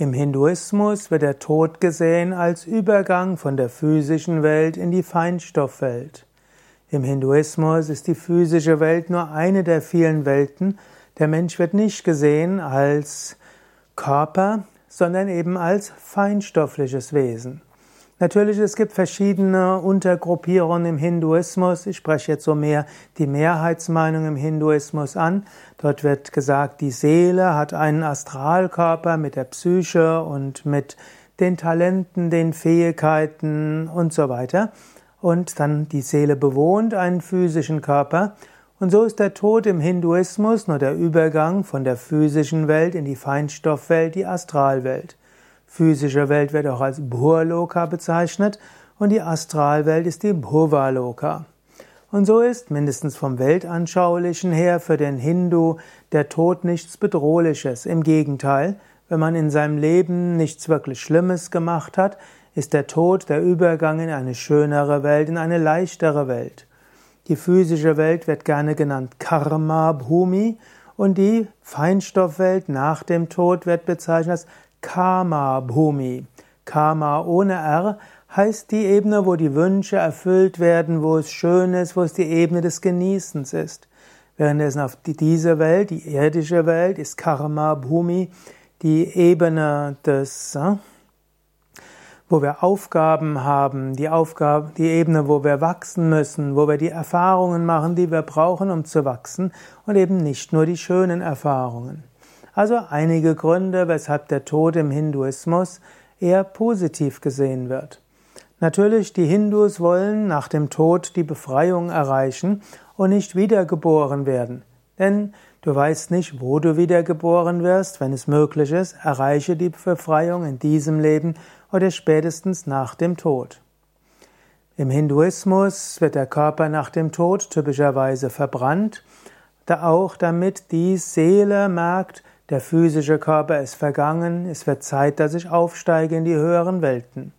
Im Hinduismus wird der Tod gesehen als Übergang von der physischen Welt in die Feinstoffwelt. Im Hinduismus ist die physische Welt nur eine der vielen Welten. Der Mensch wird nicht gesehen als Körper, sondern eben als feinstoffliches Wesen. Natürlich, es gibt verschiedene Untergruppierungen im Hinduismus. Ich spreche jetzt so mehr die Mehrheitsmeinung im Hinduismus an. Dort wird gesagt, die Seele hat einen Astralkörper mit der Psyche und mit den Talenten, den Fähigkeiten und so weiter. Und dann die Seele bewohnt einen physischen Körper. Und so ist der Tod im Hinduismus nur der Übergang von der physischen Welt in die Feinstoffwelt, die Astralwelt physische Welt wird auch als Bhurloka bezeichnet und die Astralwelt ist die Bhuvaloka. Und so ist, mindestens vom Weltanschaulichen her, für den Hindu der Tod nichts Bedrohliches. Im Gegenteil, wenn man in seinem Leben nichts wirklich Schlimmes gemacht hat, ist der Tod der Übergang in eine schönere Welt, in eine leichtere Welt. Die physische Welt wird gerne genannt Karma Bhumi und die Feinstoffwelt nach dem Tod wird bezeichnet als Kama Bhumi. Kama ohne R heißt die Ebene, wo die Wünsche erfüllt werden, wo es schön ist, wo es die Ebene des Genießens ist. Währenddessen auf diese Welt, die irdische Welt, ist Karma Bhumi die Ebene des, äh, wo wir Aufgaben haben, die Aufgabe, die Ebene, wo wir wachsen müssen, wo wir die Erfahrungen machen, die wir brauchen, um zu wachsen und eben nicht nur die schönen Erfahrungen. Also einige Gründe, weshalb der Tod im Hinduismus eher positiv gesehen wird. Natürlich, die Hindus wollen nach dem Tod die Befreiung erreichen und nicht wiedergeboren werden. Denn du weißt nicht, wo du wiedergeboren wirst. Wenn es möglich ist, erreiche die Befreiung in diesem Leben oder spätestens nach dem Tod. Im Hinduismus wird der Körper nach dem Tod typischerweise verbrannt, da auch damit die Seele merkt, der physische Körper ist vergangen, es wird Zeit, dass ich aufsteige in die höheren Welten.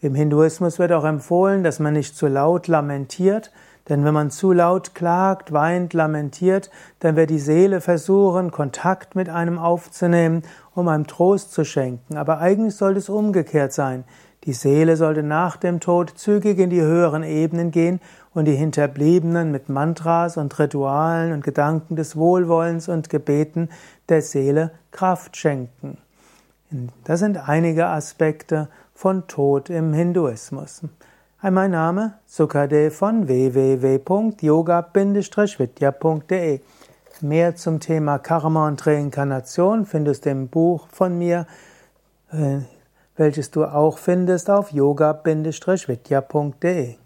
Im Hinduismus wird auch empfohlen, dass man nicht zu laut lamentiert, denn wenn man zu laut klagt, weint, lamentiert, dann wird die Seele versuchen, Kontakt mit einem aufzunehmen, um einem Trost zu schenken. Aber eigentlich sollte es umgekehrt sein. Die Seele sollte nach dem Tod zügig in die höheren Ebenen gehen und die Hinterbliebenen mit Mantras und Ritualen und Gedanken des Wohlwollens und Gebeten der Seele Kraft schenken. Das sind einige Aspekte von Tod im Hinduismus. Mein Name Sukadev von www.yoga-vidya.de Mehr zum Thema Karma und Reinkarnation findest du im Buch von mir äh, welches du auch findest auf yoga-vidya.de.